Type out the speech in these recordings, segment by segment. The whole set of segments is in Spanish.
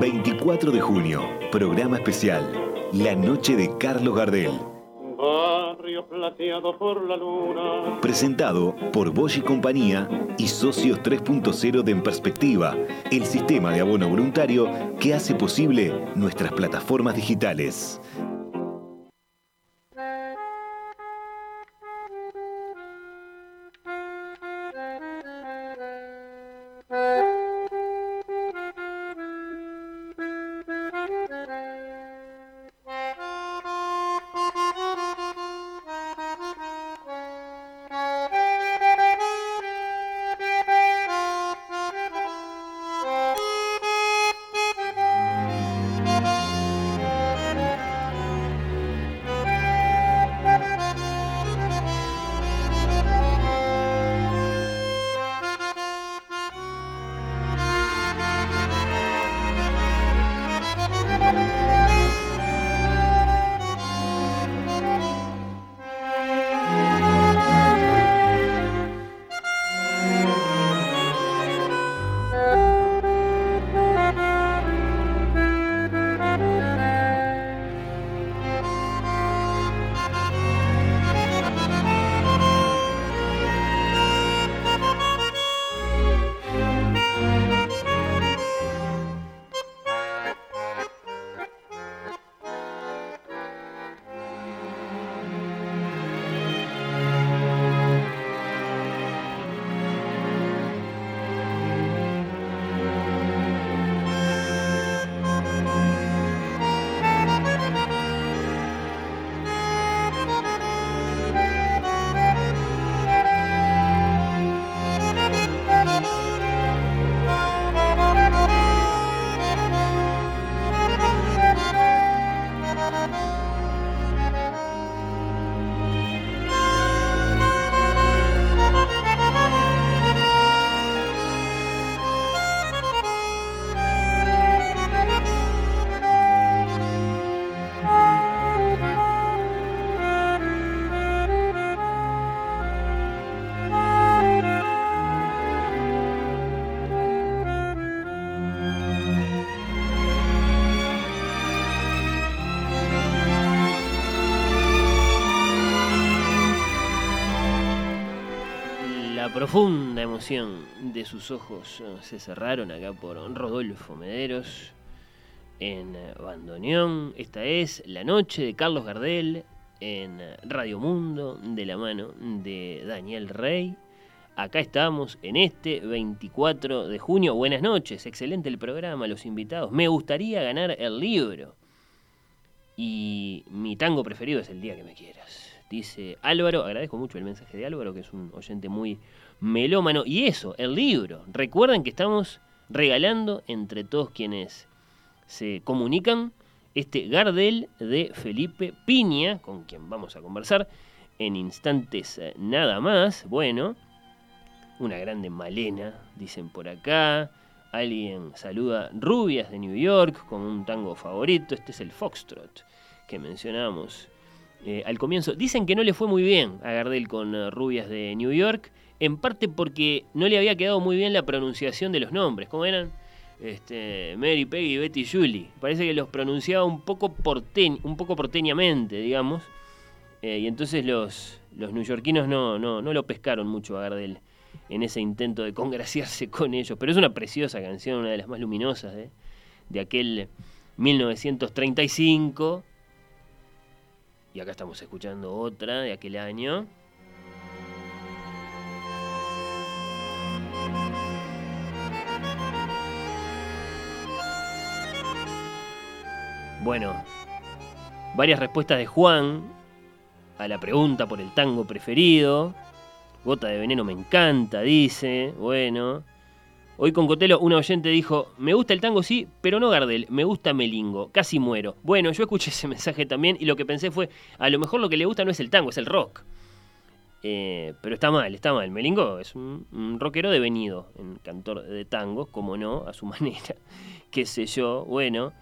24 de junio, programa especial, La Noche de Carlos Gardel. Barrio plateado por la luna. Presentado por Bosch y Compañía y Socios 3.0 de En Perspectiva, el sistema de abono voluntario que hace posible nuestras plataformas digitales. Profunda emoción de sus ojos eh, se cerraron acá por Rodolfo Mederos en eh, Bandoneón. Esta es La Noche de Carlos Gardel en eh, Radio Mundo de la mano de Daniel Rey. Acá estamos en este 24 de junio. Buenas noches, excelente el programa, los invitados. Me gustaría ganar el libro. Y mi tango preferido es El día que me quieras. Dice Álvaro, agradezco mucho el mensaje de Álvaro, que es un oyente muy melómano. Y eso, el libro. Recuerden que estamos regalando entre todos quienes se comunican este Gardel de Felipe Piña, con quien vamos a conversar en instantes eh, nada más. Bueno, una grande malena, dicen por acá. Alguien saluda Rubias de New York como un tango favorito. Este es el Foxtrot que mencionamos eh, al comienzo. Dicen que no le fue muy bien a Gardel con eh, Rubias de New York en parte porque no le había quedado muy bien la pronunciación de los nombres. ¿Cómo eran? Este, Mary, Peggy, Betty, Julie. Parece que los pronunciaba un poco, un poco porteñamente, digamos. Eh, y entonces los, los no, no, no lo pescaron mucho a Gardel en ese intento de congraciarse con ellos. Pero es una preciosa canción, una de las más luminosas de, de aquel 1935. Y acá estamos escuchando otra de aquel año. Bueno, varias respuestas de Juan a la pregunta por el tango preferido. Gota de veneno me encanta, dice. Bueno. Hoy con Cotelo, una oyente dijo, me gusta el tango sí, pero no Gardel, me gusta Melingo, casi muero. Bueno, yo escuché ese mensaje también y lo que pensé fue, a lo mejor lo que le gusta no es el tango, es el rock. Eh, pero está mal, está mal. Melingo es un, un rockero devenido, en cantor de tango, como no, a su manera, qué sé yo, bueno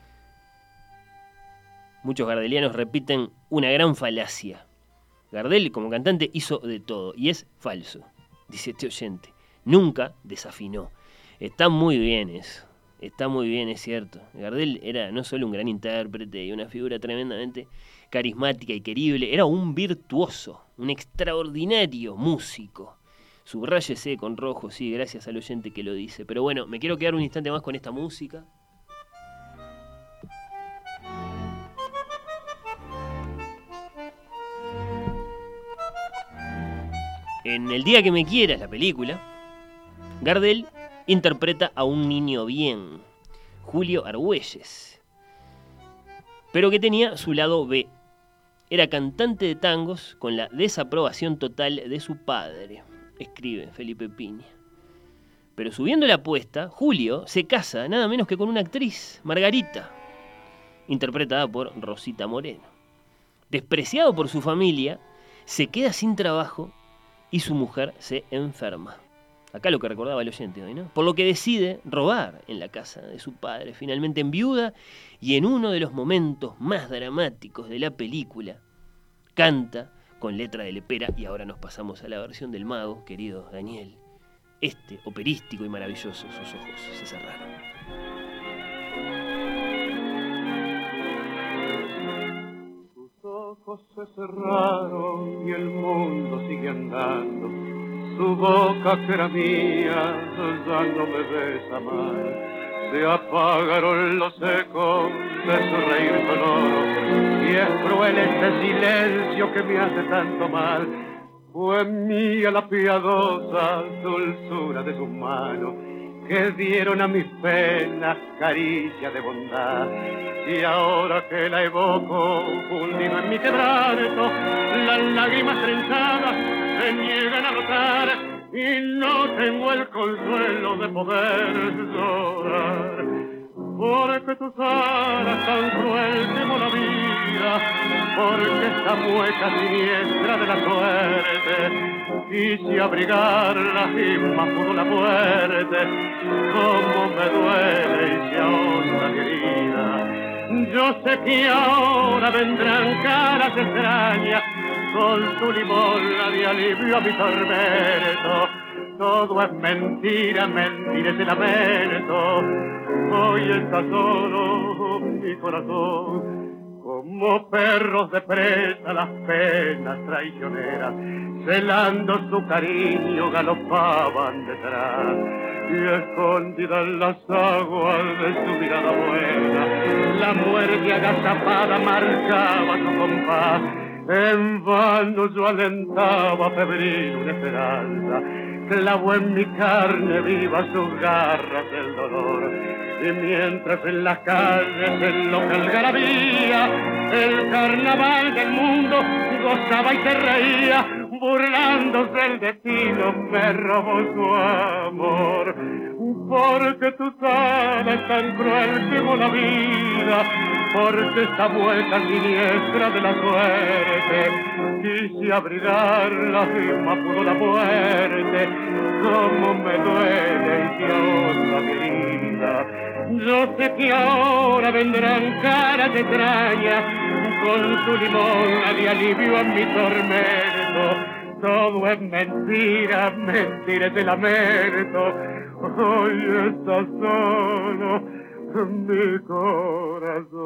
muchos gardelianos repiten una gran falacia. Gardel como cantante hizo de todo y es falso, dice este oyente. Nunca desafinó. Está muy bien eso. Está muy bien, es cierto. Gardel era no solo un gran intérprete y una figura tremendamente carismática y querible, era un virtuoso, un extraordinario músico. Subráyese con rojo, sí, gracias al oyente que lo dice. Pero bueno, me quiero quedar un instante más con esta música. En El día que me quieras, la película, Gardel interpreta a un niño bien, Julio Argüelles, pero que tenía su lado B. Era cantante de tangos con la desaprobación total de su padre, escribe Felipe Piña. Pero subiendo la apuesta, Julio se casa nada menos que con una actriz, Margarita, interpretada por Rosita Moreno. Despreciado por su familia, se queda sin trabajo y su mujer se enferma. Acá lo que recordaba el oyente hoy, ¿no? Por lo que decide robar en la casa de su padre, finalmente en viuda, y en uno de los momentos más dramáticos de la película, canta con letra de lepera, y ahora nos pasamos a la versión del mago, querido Daniel. Este operístico y maravilloso, sus ojos se cerraron. Sus ojos se cerraron y el mundo sigue andando su boca que era mía ya no me besa más. Se apagaron los ecos de su reír sonoro y es cruel este silencio que me hace tanto mal. Fue mía la piadosa dulzura de sus manos que dieron a mis penas caricia de bondad. Y ahora que la evoco, fundido en mi quebranto, las lágrimas trenzadas se niegan a rotar y no tengo el consuelo de poder llorar. Porque tus alas tan cruel la vida, porque esta mueca siniestra de la suerte, quise abrigarla y más pudo la muerte, como me duele y se ahonda querida. Yo sé que ahora vendrán caras extrañas con su limosna de alivio a mi tormento. Todo es mentira, mentira es el lamento. Hoy está solo mi corazón. Como perros de presa las penas traicioneras, celando su cariño galopaban detrás y escondida en las aguas de su mirada buena, la muerte agazapada marcaba su compás en vano yo alentaba febril una esperanza, clavó en mi carne viva sus garras del dolor. Y mientras en las calles en lo que algarabía, el carnaval del mundo gozaba y se reía, burlándose del destino, me robó su amor. Porque tu sana es tan cruel como la vida, porque esta vuelta siniestra de la suerte, quise abrigarla y más pudo la muerte, como me duele y te otra querida. Yo sé que ahora vendrán caras extrañas con su limón de alivio a mi tormento. Todo es mentira, mentira el lamento. Hoy está solo mi corazón.